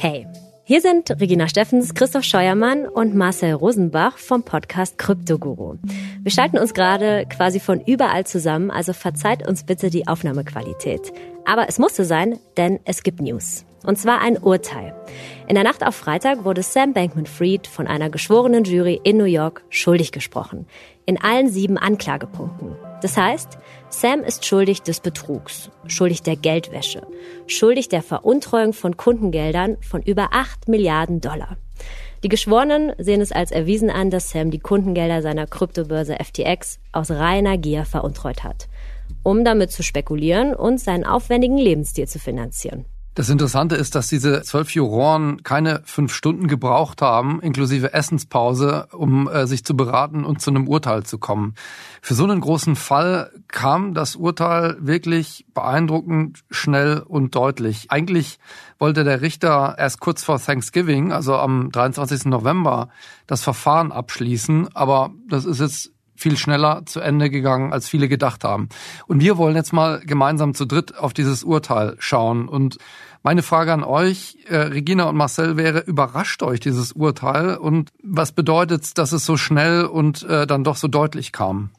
Hey, hier sind Regina Steffens, Christoph Scheuermann und Marcel Rosenbach vom Podcast Kryptoguru. Wir schalten uns gerade quasi von überall zusammen, also verzeiht uns bitte die Aufnahmequalität. Aber es musste sein, denn es gibt News. Und zwar ein Urteil. In der Nacht auf Freitag wurde Sam Bankman-Fried von einer geschworenen Jury in New York schuldig gesprochen. In allen sieben Anklagepunkten. Das heißt, Sam ist schuldig des Betrugs, schuldig der Geldwäsche, schuldig der Veruntreuung von Kundengeldern von über 8 Milliarden Dollar. Die Geschworenen sehen es als erwiesen an, dass Sam die Kundengelder seiner Kryptobörse FTX aus reiner Gier veruntreut hat, um damit zu spekulieren und seinen aufwendigen Lebensstil zu finanzieren. Das Interessante ist, dass diese zwölf Juroren keine fünf Stunden gebraucht haben, inklusive Essenspause, um äh, sich zu beraten und zu einem Urteil zu kommen. Für so einen großen Fall kam das Urteil wirklich beeindruckend schnell und deutlich. Eigentlich wollte der Richter erst kurz vor Thanksgiving, also am 23. November, das Verfahren abschließen, aber das ist jetzt viel schneller zu Ende gegangen, als viele gedacht haben. Und wir wollen jetzt mal gemeinsam zu dritt auf dieses Urteil schauen und meine Frage an euch, äh, Regina und Marcel, wäre, überrascht euch dieses Urteil und was bedeutet es, dass es so schnell und äh, dann doch so deutlich kam?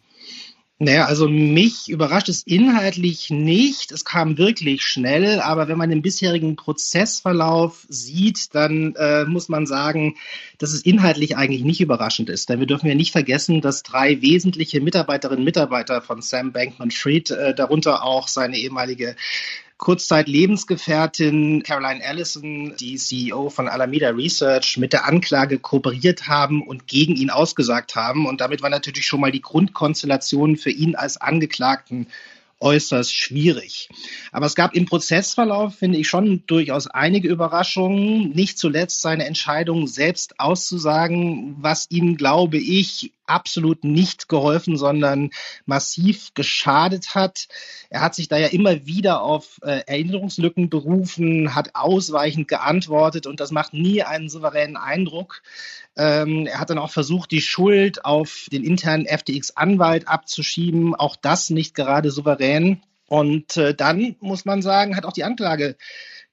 Naja, also mich überrascht es inhaltlich nicht. Es kam wirklich schnell, aber wenn man den bisherigen Prozessverlauf sieht, dann äh, muss man sagen, dass es inhaltlich eigentlich nicht überraschend ist. Denn wir dürfen ja nicht vergessen, dass drei wesentliche Mitarbeiterinnen und Mitarbeiter von Sam Bankman-Fried, äh, darunter auch seine ehemalige Kurzzeit-Lebensgefährtin Caroline Allison, die CEO von Alameda Research, mit der Anklage kooperiert haben und gegen ihn ausgesagt haben. Und damit war natürlich schon mal die Grundkonstellation für ihn als Angeklagten äußerst schwierig. Aber es gab im Prozessverlauf, finde ich, schon durchaus einige Überraschungen. Nicht zuletzt seine Entscheidung, selbst auszusagen, was ihm, glaube ich, absolut nicht geholfen, sondern massiv geschadet hat. Er hat sich da ja immer wieder auf äh, Erinnerungslücken berufen, hat ausweichend geantwortet und das macht nie einen souveränen Eindruck. Ähm, er hat dann auch versucht, die Schuld auf den internen FTX-Anwalt abzuschieben. Auch das nicht gerade souverän. Und äh, dann muss man sagen, hat auch die Anklage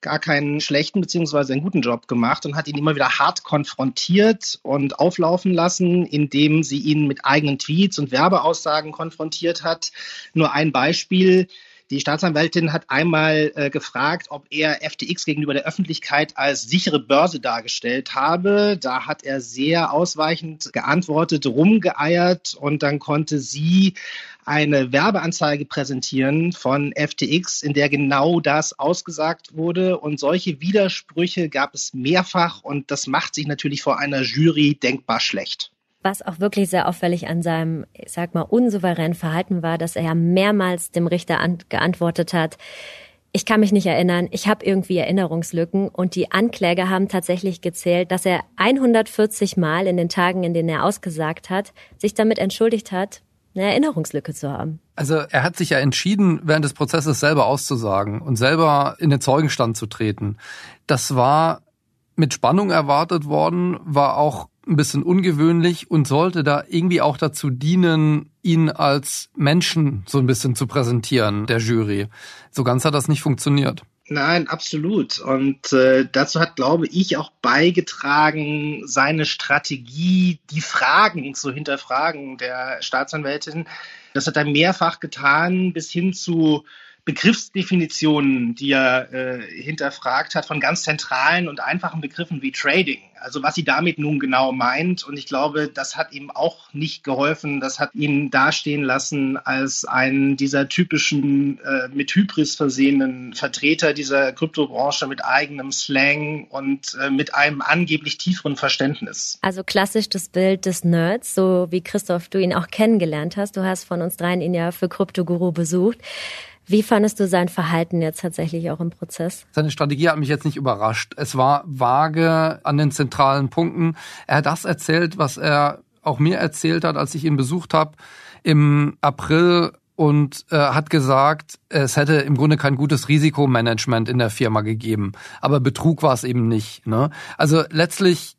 gar keinen schlechten beziehungsweise einen guten Job gemacht und hat ihn immer wieder hart konfrontiert und auflaufen lassen, indem sie ihn mit eigenen Tweets und Werbeaussagen konfrontiert hat. Nur ein Beispiel. Die Staatsanwältin hat einmal äh, gefragt, ob er FTX gegenüber der Öffentlichkeit als sichere Börse dargestellt habe. Da hat er sehr ausweichend geantwortet, rumgeeiert und dann konnte sie eine Werbeanzeige präsentieren von FTX, in der genau das ausgesagt wurde. Und solche Widersprüche gab es mehrfach und das macht sich natürlich vor einer Jury denkbar schlecht. Was auch wirklich sehr auffällig an seinem, ich sag mal, unsouveränen Verhalten war, dass er ja mehrmals dem Richter geantwortet hat, ich kann mich nicht erinnern, ich habe irgendwie Erinnerungslücken und die Ankläger haben tatsächlich gezählt, dass er 140 Mal in den Tagen, in denen er ausgesagt hat, sich damit entschuldigt hat, eine Erinnerungslücke zu haben. Also er hat sich ja entschieden, während des Prozesses selber auszusagen und selber in den Zeugenstand zu treten. Das war mit Spannung erwartet worden, war auch ein bisschen ungewöhnlich und sollte da irgendwie auch dazu dienen, ihn als Menschen so ein bisschen zu präsentieren, der Jury. So ganz hat das nicht funktioniert. Nein, absolut. Und äh, dazu hat, glaube ich, auch beigetragen, seine Strategie, die Fragen zu hinterfragen der Staatsanwältin. Das hat er mehrfach getan, bis hin zu Begriffsdefinitionen, die er äh, hinterfragt hat, von ganz zentralen und einfachen Begriffen wie Trading. Also was sie damit nun genau meint. Und ich glaube, das hat ihm auch nicht geholfen. Das hat ihn dastehen lassen als einen dieser typischen äh, mit Hybris versehenen Vertreter dieser Kryptobranche mit eigenem Slang und äh, mit einem angeblich tieferen Verständnis. Also klassisch das Bild des Nerds, so wie Christoph du ihn auch kennengelernt hast. Du hast von uns dreien ihn ja für Kryptoguru besucht. Wie fandest du sein Verhalten jetzt tatsächlich auch im Prozess? Seine Strategie hat mich jetzt nicht überrascht. Es war vage an den zentralen Punkten. Er hat das erzählt, was er auch mir erzählt hat, als ich ihn besucht habe im April und äh, hat gesagt, es hätte im Grunde kein gutes Risikomanagement in der Firma gegeben. Aber Betrug war es eben nicht. Ne? Also letztlich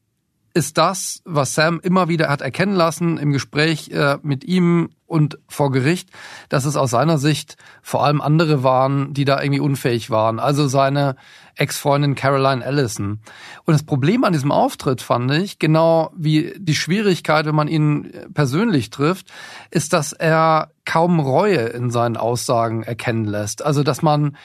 ist das, was Sam immer wieder hat erkennen lassen im Gespräch äh, mit ihm und vor Gericht, dass es aus seiner Sicht vor allem andere waren, die da irgendwie unfähig waren. Also seine Ex-Freundin Caroline Allison. Und das Problem an diesem Auftritt fand ich, genau wie die Schwierigkeit, wenn man ihn persönlich trifft, ist, dass er kaum Reue in seinen Aussagen erkennen lässt. Also dass man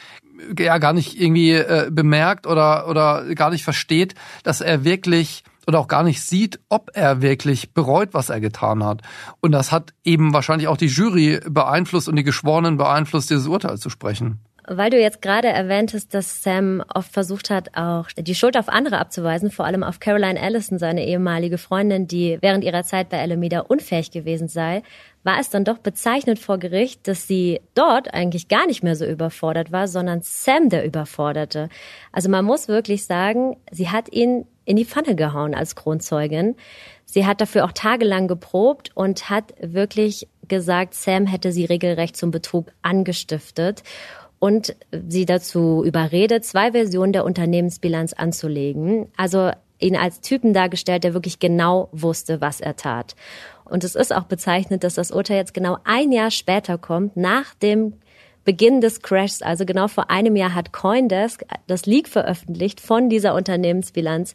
ja gar nicht irgendwie äh, bemerkt oder oder gar nicht versteht, dass er wirklich oder auch gar nicht sieht, ob er wirklich bereut, was er getan hat. Und das hat eben wahrscheinlich auch die Jury beeinflusst und die Geschworenen beeinflusst, dieses Urteil zu sprechen. Weil du jetzt gerade erwähntest, dass Sam oft versucht hat, auch die Schuld auf andere abzuweisen, vor allem auf Caroline Allison, seine ehemalige Freundin, die während ihrer Zeit bei Alameda unfähig gewesen sei, war es dann doch bezeichnend vor Gericht, dass sie dort eigentlich gar nicht mehr so überfordert war, sondern Sam der überforderte. Also man muss wirklich sagen, sie hat ihn in die Pfanne gehauen als Kronzeugin. Sie hat dafür auch tagelang geprobt und hat wirklich gesagt, Sam hätte sie regelrecht zum Betrug angestiftet und sie dazu überredet, zwei Versionen der Unternehmensbilanz anzulegen. Also ihn als Typen dargestellt, der wirklich genau wusste, was er tat. Und es ist auch bezeichnet, dass das Urteil jetzt genau ein Jahr später kommt, nach dem Beginn des Crashs, also genau vor einem Jahr hat Coindesk das Leak veröffentlicht von dieser Unternehmensbilanz,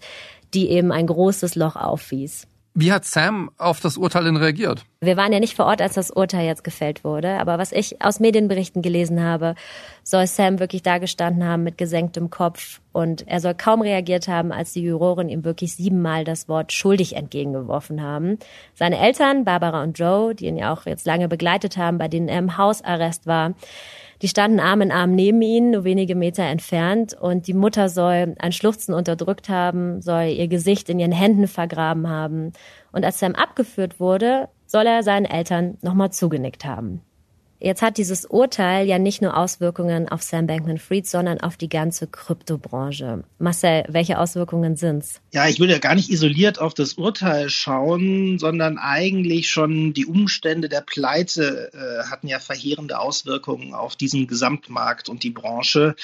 die eben ein großes Loch aufwies. Wie hat Sam auf das Urteil denn reagiert? Wir waren ja nicht vor Ort, als das Urteil jetzt gefällt wurde, aber was ich aus Medienberichten gelesen habe, soll Sam wirklich dagestanden haben mit gesenktem Kopf und er soll kaum reagiert haben, als die Juroren ihm wirklich siebenmal das Wort schuldig entgegengeworfen haben. Seine Eltern, Barbara und Joe, die ihn ja auch jetzt lange begleitet haben, bei denen er im Hausarrest war, die standen Arm in Arm neben ihnen, nur wenige Meter entfernt, und die Mutter soll ein Schluchzen unterdrückt haben, soll ihr Gesicht in ihren Händen vergraben haben. Und als Sam abgeführt wurde, soll er seinen Eltern nochmal zugenickt haben. Jetzt hat dieses Urteil ja nicht nur Auswirkungen auf Sam Bankman-Fried, sondern auf die ganze Kryptobranche. Marcel, welche Auswirkungen sind's? Ja, ich würde ja gar nicht isoliert auf das Urteil schauen, sondern eigentlich schon die Umstände der Pleite äh, hatten ja verheerende Auswirkungen auf diesen Gesamtmarkt und die Branche.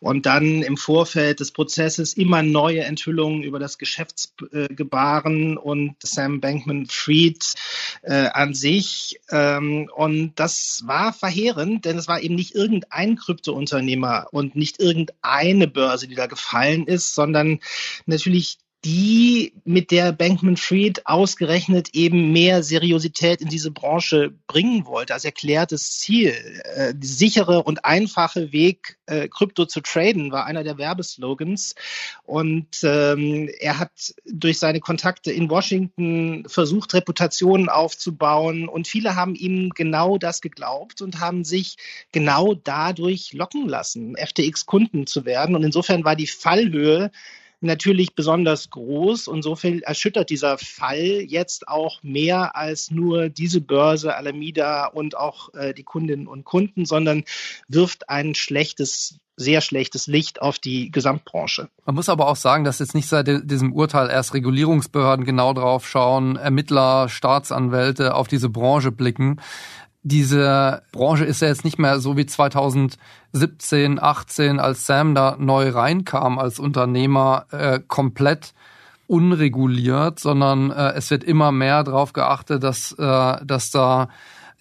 Und dann im Vorfeld des Prozesses immer neue Enthüllungen über das Geschäftsgebaren und Sam Bankman-Fried äh, an sich. Ähm, und das war war verheerend, denn es war eben nicht irgendein Kryptounternehmer und nicht irgendeine Börse, die da gefallen ist, sondern natürlich die mit der Bankman Fried ausgerechnet eben mehr Seriosität in diese Branche bringen wollte, als erklärtes Ziel. Äh, die sichere und einfache Weg, äh, Krypto zu traden, war einer der Werbeslogans. Und ähm, er hat durch seine Kontakte in Washington versucht, Reputationen aufzubauen. Und viele haben ihm genau das geglaubt und haben sich genau dadurch locken lassen, FTX-Kunden zu werden. Und insofern war die Fallhöhe natürlich besonders groß und so viel erschüttert dieser Fall jetzt auch mehr als nur diese Börse Alameda und auch äh, die Kundinnen und Kunden, sondern wirft ein schlechtes sehr schlechtes Licht auf die Gesamtbranche. Man muss aber auch sagen, dass jetzt nicht seit diesem Urteil erst Regulierungsbehörden genau drauf schauen, Ermittler, Staatsanwälte auf diese Branche blicken diese Branche ist ja jetzt nicht mehr so wie 2017, 18, als Sam da neu reinkam als Unternehmer, äh, komplett unreguliert, sondern äh, es wird immer mehr darauf geachtet, dass, äh, dass da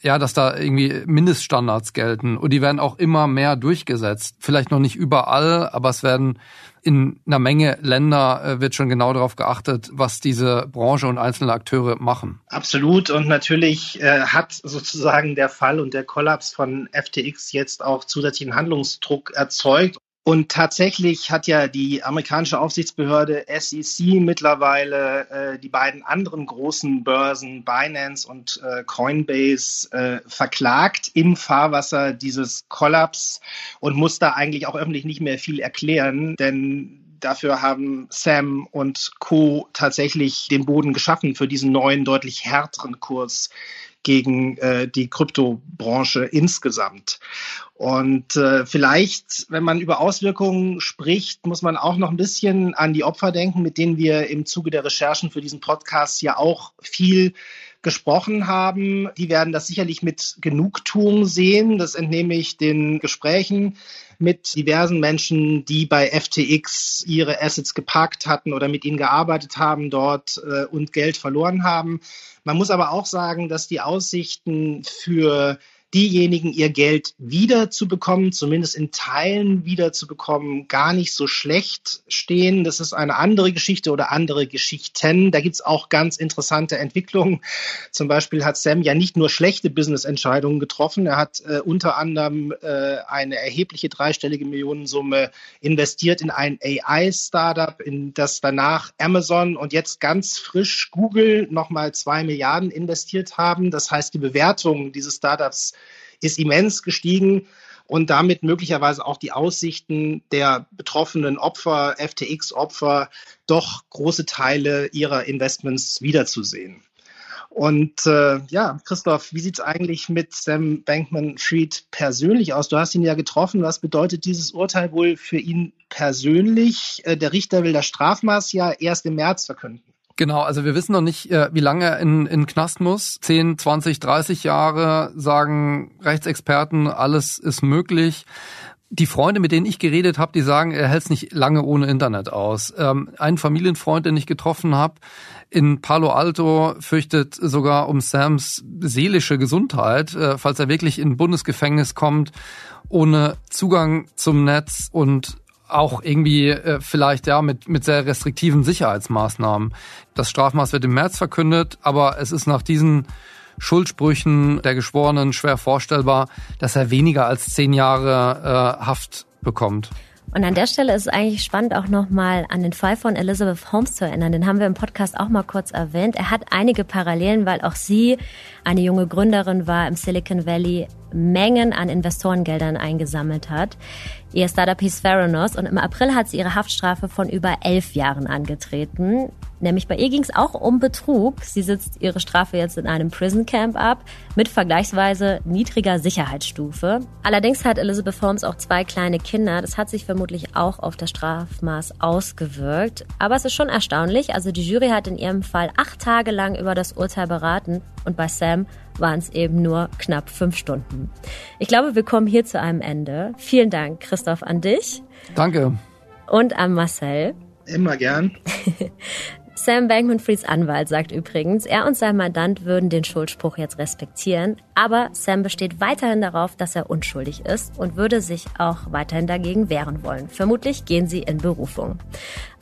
ja, dass da irgendwie Mindeststandards gelten und die werden auch immer mehr durchgesetzt. Vielleicht noch nicht überall, aber es werden in einer Menge Länder äh, wird schon genau darauf geachtet, was diese Branche und einzelne Akteure machen. Absolut. Und natürlich äh, hat sozusagen der Fall und der Kollaps von FTX jetzt auch zusätzlichen Handlungsdruck erzeugt. Und tatsächlich hat ja die amerikanische Aufsichtsbehörde SEC mittlerweile äh, die beiden anderen großen Börsen Binance und äh, Coinbase äh, verklagt im Fahrwasser dieses Kollaps und muss da eigentlich auch öffentlich nicht mehr viel erklären, denn dafür haben Sam und Co. tatsächlich den Boden geschaffen für diesen neuen, deutlich härteren Kurs gegen äh, die Kryptobranche insgesamt. Und äh, vielleicht, wenn man über Auswirkungen spricht, muss man auch noch ein bisschen an die Opfer denken, mit denen wir im Zuge der Recherchen für diesen Podcast ja auch viel gesprochen haben, die werden das sicherlich mit Genugtuung sehen. Das entnehme ich den Gesprächen mit diversen Menschen, die bei FTX ihre Assets geparkt hatten oder mit ihnen gearbeitet haben dort äh, und Geld verloren haben. Man muss aber auch sagen, dass die Aussichten für diejenigen ihr Geld wiederzubekommen, zumindest in Teilen wiederzubekommen, gar nicht so schlecht stehen. Das ist eine andere Geschichte oder andere Geschichten. Da gibt es auch ganz interessante Entwicklungen. Zum Beispiel hat Sam ja nicht nur schlechte Business-Entscheidungen getroffen, er hat äh, unter anderem äh, eine erhebliche dreistellige Millionensumme investiert in ein AI-Startup, in das danach Amazon und jetzt ganz frisch Google nochmal zwei Milliarden investiert haben. Das heißt, die Bewertung dieses Startups ist immens gestiegen und damit möglicherweise auch die Aussichten der betroffenen Opfer, FTX-Opfer, doch große Teile ihrer Investments wiederzusehen. Und äh, ja, Christoph, wie sieht es eigentlich mit Sam Bankman-Fried persönlich aus? Du hast ihn ja getroffen. Was bedeutet dieses Urteil wohl für ihn persönlich? Äh, der Richter will das Strafmaß ja erst im März verkünden. Genau, also wir wissen noch nicht, äh, wie lange er in, in Knast muss. 10, 20, 30 Jahre sagen Rechtsexperten, alles ist möglich. Die Freunde, mit denen ich geredet habe, die sagen, er hält es nicht lange ohne Internet aus. Ähm, ein Familienfreund, den ich getroffen habe, in Palo Alto fürchtet sogar um Sams seelische Gesundheit, äh, falls er wirklich in Bundesgefängnis kommt, ohne Zugang zum Netz und auch irgendwie äh, vielleicht ja mit, mit sehr restriktiven Sicherheitsmaßnahmen. Das Strafmaß wird im März verkündet, aber es ist nach diesen Schuldsprüchen der Geschworenen schwer vorstellbar, dass er weniger als zehn Jahre äh, Haft bekommt. Und an der Stelle ist es eigentlich spannend, auch nochmal an den Fall von Elizabeth Holmes zu erinnern. Den haben wir im Podcast auch mal kurz erwähnt. Er hat einige Parallelen, weil auch sie eine junge Gründerin war im Silicon Valley, Mengen an Investorengeldern eingesammelt hat. Ihr Startup hieß Theranos und im April hat sie ihre Haftstrafe von über elf Jahren angetreten. Nämlich bei ihr ging es auch um Betrug. Sie sitzt ihre Strafe jetzt in einem Prison Camp ab mit vergleichsweise niedriger Sicherheitsstufe. Allerdings hat Elizabeth Holmes auch zwei kleine Kinder. Das hat sich vermutlich auch auf das Strafmaß ausgewirkt. Aber es ist schon erstaunlich. Also die Jury hat in ihrem Fall acht Tage lang über das Urteil beraten und bei Sam waren es eben nur knapp fünf Stunden. Ich glaube, wir kommen hier zu einem Ende. Vielen Dank, Christoph, an dich. Danke. Und an Marcel. Immer gern. Sam Bankman-Frieds Anwalt sagt übrigens, er und sein Mandant würden den Schuldspruch jetzt respektieren, aber Sam besteht weiterhin darauf, dass er unschuldig ist und würde sich auch weiterhin dagegen wehren wollen. Vermutlich gehen sie in Berufung.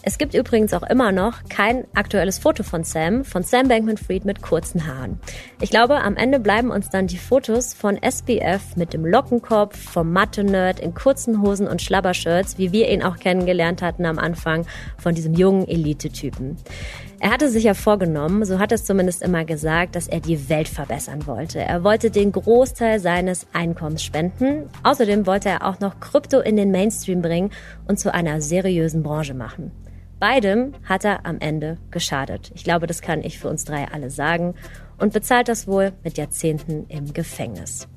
Es gibt übrigens auch immer noch kein aktuelles Foto von Sam, von Sam Bankman-Fried mit kurzen Haaren. Ich glaube, am Ende bleiben uns dann die Fotos von SBF mit dem Lockenkopf, vom Mathe-Nerd in kurzen Hosen und Schlabbershirts, wie wir ihn auch kennengelernt hatten am Anfang, von diesem jungen Elite-Typen. Er hatte sich ja vorgenommen, so hat es zumindest immer gesagt, dass er die Welt verbessern wollte. Er wollte den Großteil seines Einkommens spenden. Außerdem wollte er auch noch Krypto in den Mainstream bringen und zu einer seriösen Branche machen. Beidem hat er am Ende geschadet. Ich glaube, das kann ich für uns drei alle sagen und bezahlt das wohl mit Jahrzehnten im Gefängnis.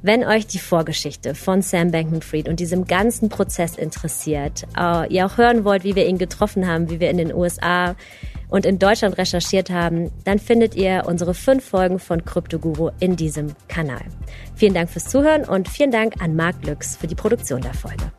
Wenn euch die Vorgeschichte von Sam Bankman-Fried und diesem ganzen Prozess interessiert, äh, ihr auch hören wollt, wie wir ihn getroffen haben, wie wir in den USA und in Deutschland recherchiert haben, dann findet ihr unsere fünf Folgen von Kryptoguru in diesem Kanal. Vielen Dank fürs Zuhören und vielen Dank an Marc Lüx für die Produktion der Folge.